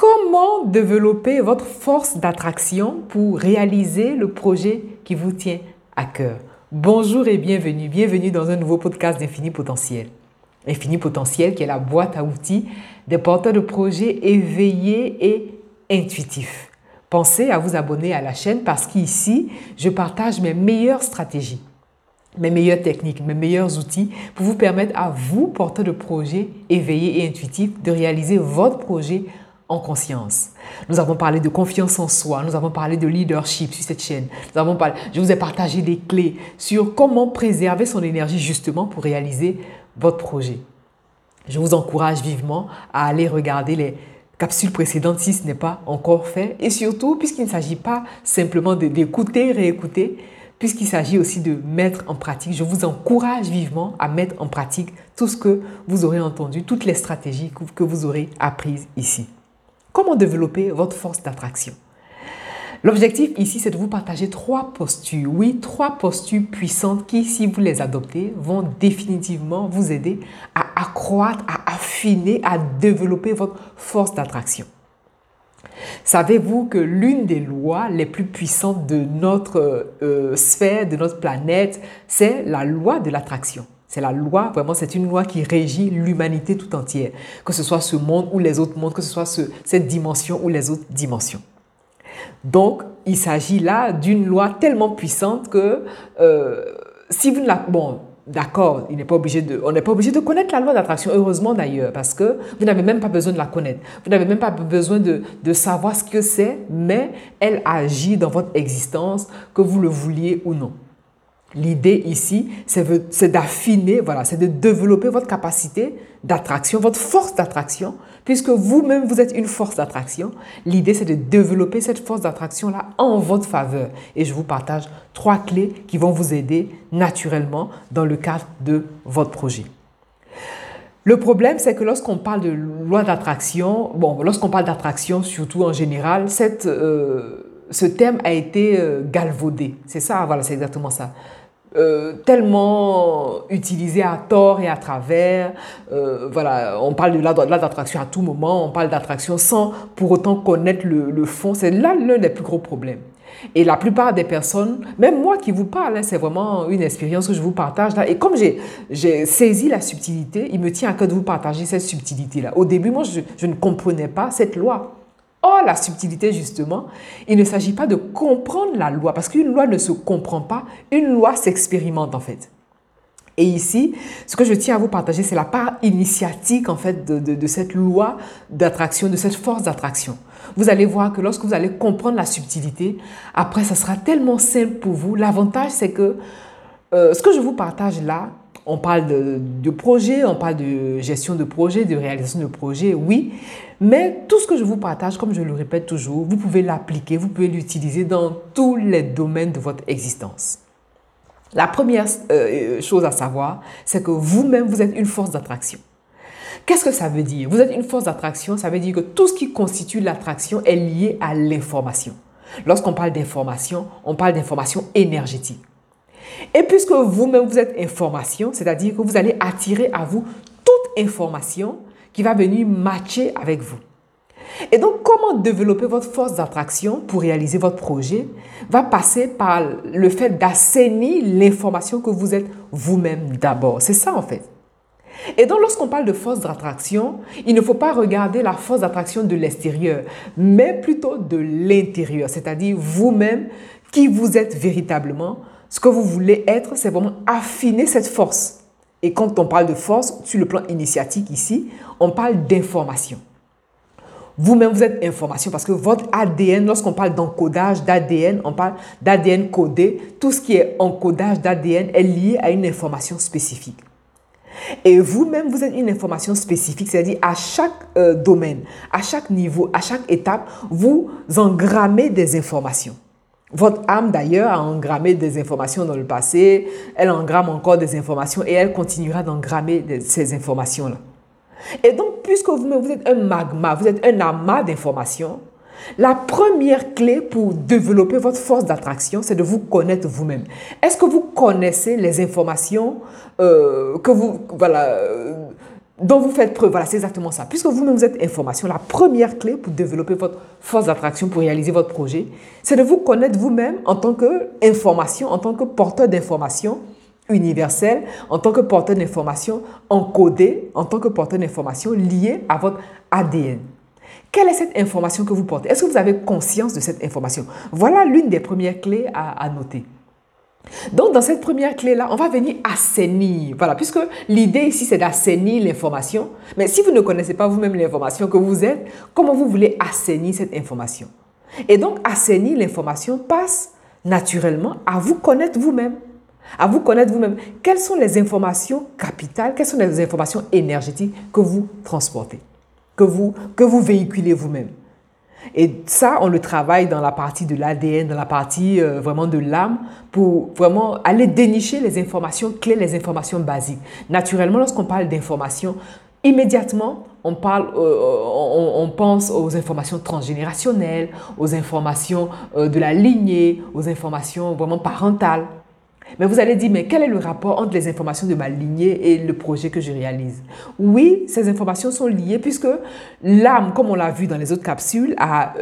Comment développer votre force d'attraction pour réaliser le projet qui vous tient à cœur? Bonjour et bienvenue, bienvenue dans un nouveau podcast d'Infini Potentiel. Infini Potentiel qui est la boîte à outils des porteurs de projets éveillés et intuitifs. Pensez à vous abonner à la chaîne parce qu'ici, je partage mes meilleures stratégies, mes meilleures techniques, mes meilleurs outils pour vous permettre à vous, porteurs de projets éveillés et intuitifs, de réaliser votre projet en conscience. Nous avons parlé de confiance en soi, nous avons parlé de leadership sur cette chaîne. Je vous ai partagé des clés sur comment préserver son énergie justement pour réaliser votre projet. Je vous encourage vivement à aller regarder les capsules précédentes si ce n'est pas encore fait et surtout puisqu'il ne s'agit pas simplement d'écouter, réécouter, puisqu'il s'agit aussi de mettre en pratique, je vous encourage vivement à mettre en pratique tout ce que vous aurez entendu, toutes les stratégies que vous aurez apprises ici. Comment développer votre force d'attraction? L'objectif ici, c'est de vous partager trois postures. Oui, trois postures puissantes qui, si vous les adoptez, vont définitivement vous aider à accroître, à affiner, à développer votre force d'attraction. Savez-vous que l'une des lois les plus puissantes de notre euh, sphère, de notre planète, c'est la loi de l'attraction? C'est la loi, vraiment, c'est une loi qui régit l'humanité tout entière, que ce soit ce monde ou les autres mondes, que ce soit cette dimension ou les autres dimensions. Donc, il s'agit là d'une loi tellement puissante que euh, si vous ne la... Bon, d'accord, on n'est pas obligé de connaître la loi d'attraction, heureusement d'ailleurs, parce que vous n'avez même pas besoin de la connaître. Vous n'avez même pas besoin de, de savoir ce que c'est, mais elle agit dans votre existence, que vous le vouliez ou non. L'idée ici, c'est d'affiner, voilà, c'est de développer votre capacité d'attraction, votre force d'attraction, puisque vous-même, vous êtes une force d'attraction. L'idée, c'est de développer cette force d'attraction-là en votre faveur. Et je vous partage trois clés qui vont vous aider naturellement dans le cadre de votre projet. Le problème, c'est que lorsqu'on parle de loi d'attraction, bon, lorsqu'on parle d'attraction, surtout en général, euh, ce terme a été euh, galvaudé. C'est ça, voilà, c'est exactement ça. Euh, tellement utilisé à tort et à travers. Euh, voilà, on parle de là, d'attraction à tout moment, on parle d'attraction sans pour autant connaître le, fond. C'est là l'un des plus gros problèmes. Et la plupart des personnes, même moi qui vous parle, hein, c'est vraiment une expérience que je vous partage là. Et comme j'ai saisi la subtilité, il me tient à cœur de vous partager cette subtilité-là. Au début, moi, je ne comprenais pas cette loi. Or, la subtilité, justement, il ne s'agit pas de comprendre la loi, parce qu'une loi ne se comprend pas, une loi s'expérimente en fait. Et ici, ce que je tiens à vous partager, c'est la part initiatique en fait de, cette loi d'attraction, de cette force d'attraction. Vous allez voir que lorsque vous allez comprendre la subtilité, après, ça sera tellement simple pour vous. L'avantage, c'est que euh, ce que je vous partage là, on parle de, projet, on parle de gestion de projet, de réalisation de projet, oui. Mais tout ce que je vous partage, comme je le répète toujours, vous pouvez l'appliquer, vous pouvez l'utiliser dans tous les domaines de votre existence. La première euh, chose à savoir, c'est que vous-même, vous êtes une force d'attraction. Qu'est-ce que ça veut dire? Vous êtes une force d'attraction, ça veut dire que tout ce qui constitue l'attraction est lié à l'information. Lorsqu'on parle d'information, on parle d'information énergétique. Et puisque vous-même, vous êtes information, c'est-à-dire que vous allez attirer à vous toute information qui va venir matcher avec vous. Et donc, comment développer votre force d'attraction pour réaliser votre projet va passer par le fait d'assainir l'information que vous êtes vous-même d'abord. C'est ça en fait. Et donc, lorsqu'on parle de force d'attraction, il ne faut pas regarder la force d'attraction de l'extérieur, mais plutôt de l'intérieur, c'est-à-dire vous-même qui vous êtes véritablement ce que vous voulez être, c'est vraiment affiner cette force. Et quand on parle de force, sur le plan initiatique ici, on parle d'information. Vous-même, vous êtes information parce que votre ADN, lorsqu'on parle d'encodage d'ADN, on parle d'ADN codé. Tout ce qui est encodage d'ADN est lié à une information spécifique. Et vous-même, vous êtes une information spécifique, c'est-à-dire à chaque euh, domaine, à chaque niveau, à chaque étape, vous engrammez des informations. Votre âme, d'ailleurs, a engrammé des informations dans le passé, elle engramme encore des informations et elle continuera d'engrammer ces informations-là. Et donc, puisque vous, êtes un magma, vous êtes un amas d'informations, la première clé pour développer votre force d'attraction, c'est de vous connaître vous-même. Est-ce que vous connaissez les informations euh, que vous, voilà, euh, dont vous faites preuve. Voilà, c'est exactement ça. Puisque vous-même vous êtes information, la première clé pour développer votre force d'attraction, pour réaliser votre projet, c'est de vous connaître vous-même en tant qu'information, en tant que porteur d'information universelle, en tant que porteur d'information encodée, en tant que porteur d'information liée à votre ADN. Quelle est cette information que vous portez? Est-ce que vous avez conscience de cette information? Voilà l'une des premières clés à, à noter. Donc, dans cette première clé-là, on va venir assainir. Voilà, puisque l'idée ici, c'est d'assainir l'information. Mais si vous ne connaissez pas vous-même l'information que vous êtes, comment vous voulez assainir cette information? Et donc, assainir l'information passe naturellement à vous connaître vous-même. À vous connaître vous-même. Quelles sont les informations capitales, quelles sont les informations énergétiques que vous transportez, que vous, que vous véhiculez vous-même? Et ça, on le travaille dans la partie de l'ADN, dans la partie euh, vraiment de l'âme, pour vraiment aller dénicher les informations clés, les informations basiques. Naturellement, lorsqu'on parle d'informations, immédiatement, on, parle, euh, on, pense aux informations transgénérationnelles, aux informations euh, de la lignée, aux informations vraiment parentales. Mais vous allez dire, mais quel est le rapport entre les informations de ma lignée et le projet que je réalise? Oui, ces informations sont liées puisque l'âme, comme on l'a vu dans les autres capsules, a,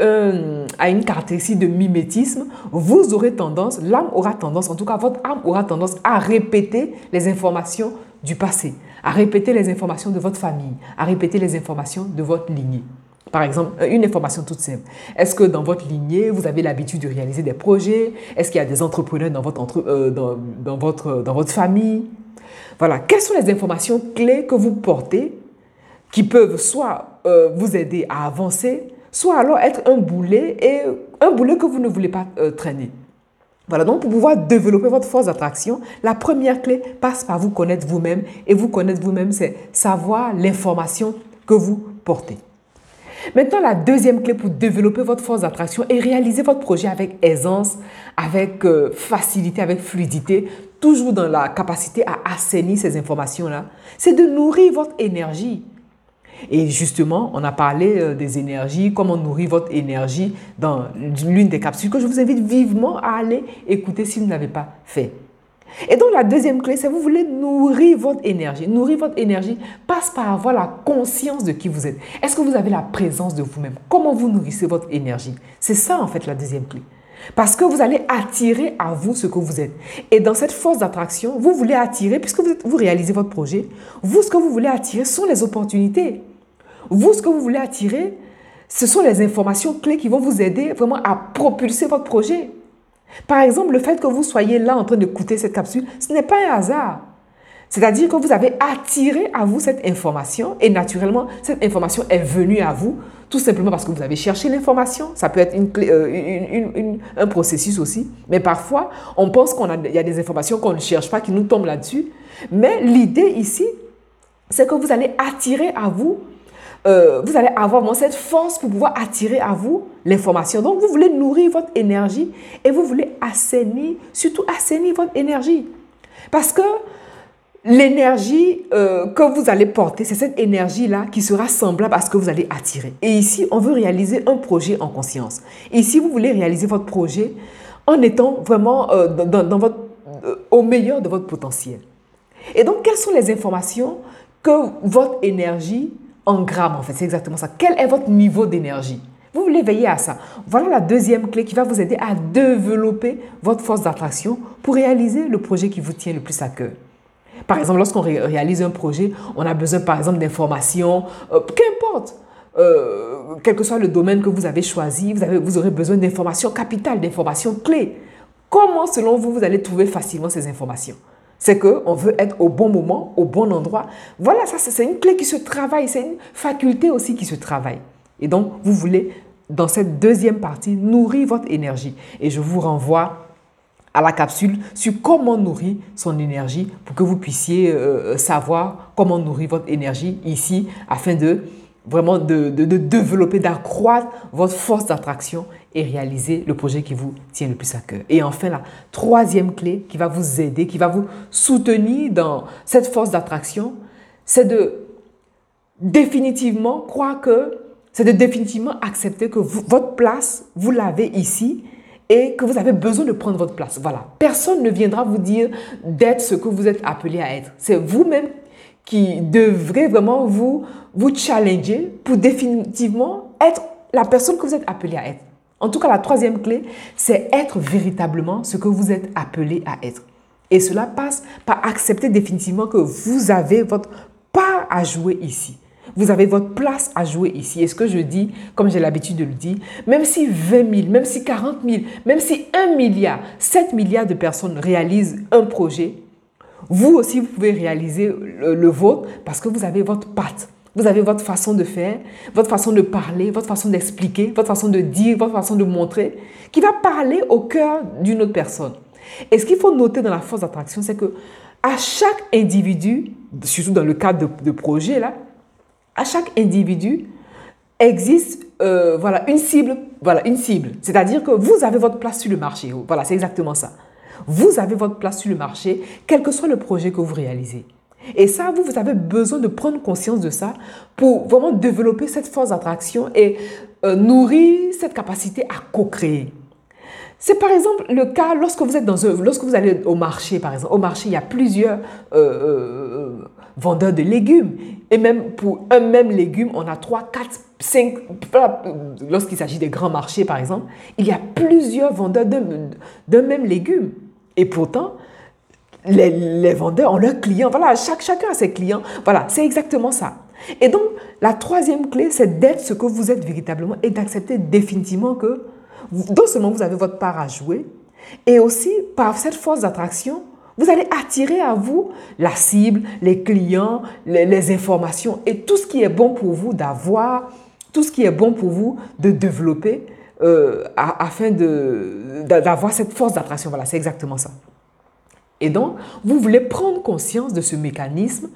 a une caractéristique de mimétisme. Vous aurez tendance, l'âme aura tendance, en tout cas votre âme aura tendance à répéter les informations du passé, à répéter les informations de votre famille, à répéter les informations de votre lignée. Par exemple, euh, une information toute simple. Est-ce que dans votre lignée, vous avez l'habitude de réaliser des projets? Est-ce qu'il y a des entrepreneurs dans votre, euh, dans, votre, dans votre famille? Voilà. Quelles sont les informations clés que vous portez qui peuvent soit euh, vous aider à avancer, soit alors être un boulet et un boulet que vous ne voulez pas traîner? Voilà, donc pour pouvoir développer votre force d'attraction, la première clé passe par vous connaître vous-même. Et vous connaître vous-même, c'est savoir l'information que vous portez. Maintenant, la deuxième clé pour développer votre force d'attraction et réaliser votre projet avec aisance, avec euh, facilité, avec fluidité, toujours dans la capacité à assainir ces informations-là, c'est de nourrir votre énergie. Et justement, on a parlé euh, des énergies, comment nourrir votre énergie dans l'une des capsules que je vous invite vivement à aller écouter si vous n'avez pas fait. Et donc la deuxième clé, c'est vous voulez nourrir votre énergie. Nourrir votre énergie passe par avoir la conscience de qui vous êtes. Est-ce que vous avez la présence de vous-même? Comment vous nourrissez votre énergie? C'est ça en fait la deuxième clé. Parce que vous allez attirer à vous ce que vous êtes. Et dans cette force d'attraction, vous voulez attirer, puisque vous, vous réalisez votre projet, vous, ce que vous voulez attirer sont les opportunités. Vous, ce que vous voulez attirer, ce sont les informations clés qui vont vous aider vraiment à propulser votre projet. Par exemple, le fait que vous soyez là en train d'écouter cette capsule, ce n'est pas un hasard. C'est-à-dire que vous avez attiré à vous cette information et naturellement, cette information est venue à vous tout simplement parce que vous avez cherché l'information. Ça peut être une euh, un processus aussi. Mais parfois, on pense qu'il y a des informations qu'on ne cherche pas, qui nous tombent là-dessus. Mais l'idée ici, c'est que vous allez attirer à vous euh, vous allez avoir cette force pour pouvoir attirer à vous l'information. Donc, vous voulez nourrir votre énergie et vous voulez assainir, surtout assainir votre énergie. Parce que l'énergie euh, que vous allez porter, c'est cette énergie-là qui sera semblable à ce que vous allez attirer. Et ici, on veut réaliser un projet en conscience. Ici, vous voulez réaliser votre projet en étant vraiment euh, dans, votre, au meilleur de votre potentiel. Et donc, quelles sont les informations que votre énergie en grammes, en fait. C'est exactement ça. Quel est votre niveau d'énergie? Vous voulez veiller à ça. Voilà la deuxième clé qui va vous aider à développer votre force d'attraction pour réaliser le projet qui vous tient le plus à cœur. Par exemple, lorsqu'on réalise un projet, on a besoin, par exemple, d'informations, euh, qu'importe. Euh, quel que soit le domaine que vous avez choisi, vous, avez, vous aurez besoin d'informations capitales, d'informations clés. Comment, selon vous, vous allez trouver facilement ces informations? C'est qu'on veut être au bon moment, au bon endroit. Voilà, ça c'est une clé qui se travaille, c'est une faculté aussi qui se travaille. Et donc, vous voulez, dans cette deuxième partie, nourrir votre énergie. Et je vous renvoie à la capsule sur comment nourrir son énergie pour que vous puissiez euh, savoir comment nourrir votre énergie ici afin de vraiment de, développer, d'accroître votre force d'attraction et réaliser le projet qui vous tient le plus à cœur. Et enfin, la troisième clé qui va vous aider, qui va vous soutenir dans cette force d'attraction, c'est de définitivement croire que, c'est de définitivement accepter que votre place, vous l'avez ici et que vous avez besoin de prendre votre place. Voilà. Personne ne viendra vous dire d'être ce que vous êtes appelé à être. C'est vous-même qui devrait vraiment vous, vous challenger pour définitivement être la personne que vous êtes appelé à être. En tout cas, la troisième clé, c'est être véritablement ce que vous êtes appelé à être. Et cela passe par accepter définitivement que vous avez votre part à jouer ici. Vous avez votre place à jouer ici. Et ce que je dis, comme j'ai l'habitude de le dire, même si 20 000, même si 40 000, même si 1 milliard, 7 milliards de personnes réalisent un projet, vous aussi, vous pouvez réaliser le, vôtre parce que vous avez votre patte. Vous avez votre façon de faire, votre façon de parler, votre façon d'expliquer, votre façon de dire, votre façon de montrer, qui va parler au cœur d'une autre personne. Et ce qu'il faut noter dans la force d'attraction, c'est que à chaque individu, surtout dans le cadre de, de projet là, à chaque individu existe euh, voilà, une cible. Voilà, une cible. C'est-à-dire que vous avez votre place sur le marché. Voilà, c'est exactement ça. Vous avez votre place sur le marché, quel que soit le projet que vous réalisez. Et ça, vous, vous avez besoin de prendre conscience de ça pour vraiment développer cette force d'attraction et euh, nourrir cette capacité à co-créer. C'est par exemple le cas lorsque vous êtes dans un, lorsque vous allez au marché, par exemple. Au marché, il y a plusieurs euh, vendeurs de légumes. Et même pour un même légume, on a 3, 4, 5, lorsqu'il s'agit des grands marchés par exemple, il y a plusieurs vendeurs d'un même légume. Et pourtant, les, vendeurs ont leurs clients. Voilà, chaque, chacun a ses clients. Voilà, c'est exactement ça. Et donc, la troisième clé, c'est d'être ce que vous êtes véritablement et d'accepter définitivement que non seulement vous avez votre part à jouer, et aussi par cette force d'attraction, vous allez attirer à vous la cible, les clients, les, informations et tout ce qui est bon pour vous d'avoir, tout ce qui est bon pour vous de développer euh, afin d'avoir cette force d'attraction. Voilà, c'est exactement ça. Et donc, vous voulez prendre conscience de ce mécanisme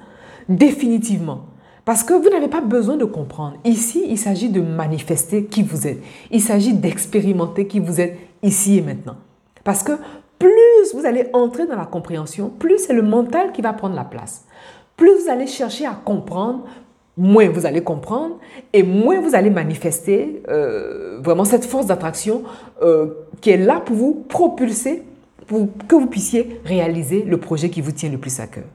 définitivement. Parce que vous n'avez pas besoin de comprendre. Ici, il s'agit de manifester qui vous êtes. Il s'agit d'expérimenter qui vous êtes ici et maintenant. Parce que plus vous allez entrer dans la compréhension, plus c'est le mental qui va prendre la place. Plus vous allez chercher à comprendre, moins vous allez comprendre et moins vous allez manifester euh, vraiment cette force d'attraction euh, qui est là pour vous propulser, pour que vous puissiez réaliser le projet qui vous tient le plus à cœur.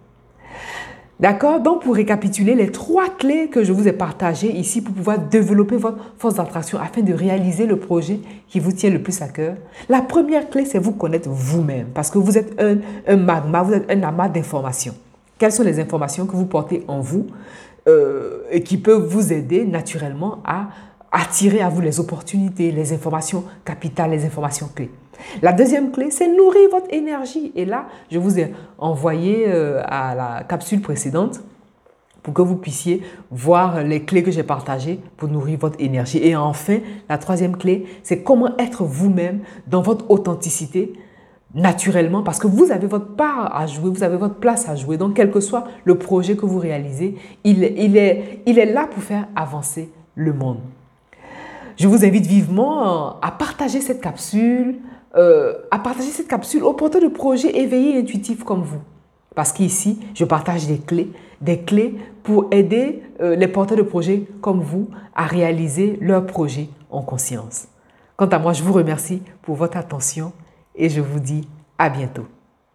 D'accord? Donc, pour récapituler, les trois clés que je vous ai partagées ici pour pouvoir développer votre force d'attraction afin de réaliser le projet qui vous tient le plus à cœur. La première clé, c'est vous connaître vous-même parce que vous êtes un, magma, vous êtes un amas d'informations. Quelles sont les informations que vous portez en vous euh, et qui peuvent vous aider naturellement à attirer à vous les opportunités, les informations capitales, les informations clés. La deuxième clé, c'est nourrir votre énergie. Et là, je vous ai envoyé euh, à la capsule précédente pour que vous puissiez voir les clés que j'ai partagées pour nourrir votre énergie. Et enfin, la troisième clé, c'est comment être vous-même dans votre authenticité naturellement, parce que vous avez votre part à jouer, vous avez votre place à jouer. Donc, quel que soit le projet que vous réalisez, il, il, est, il est là pour faire avancer le monde. Je vous invite vivement à partager cette capsule, euh, à partager cette capsule aux porteurs de projets éveillés et intuitifs comme vous. Parce qu'ici, je partage des clés, des clés pour aider euh, les porteurs de projets comme vous à réaliser leurs projets en conscience. Quant à moi, je vous remercie pour votre attention et je vous dis à bientôt.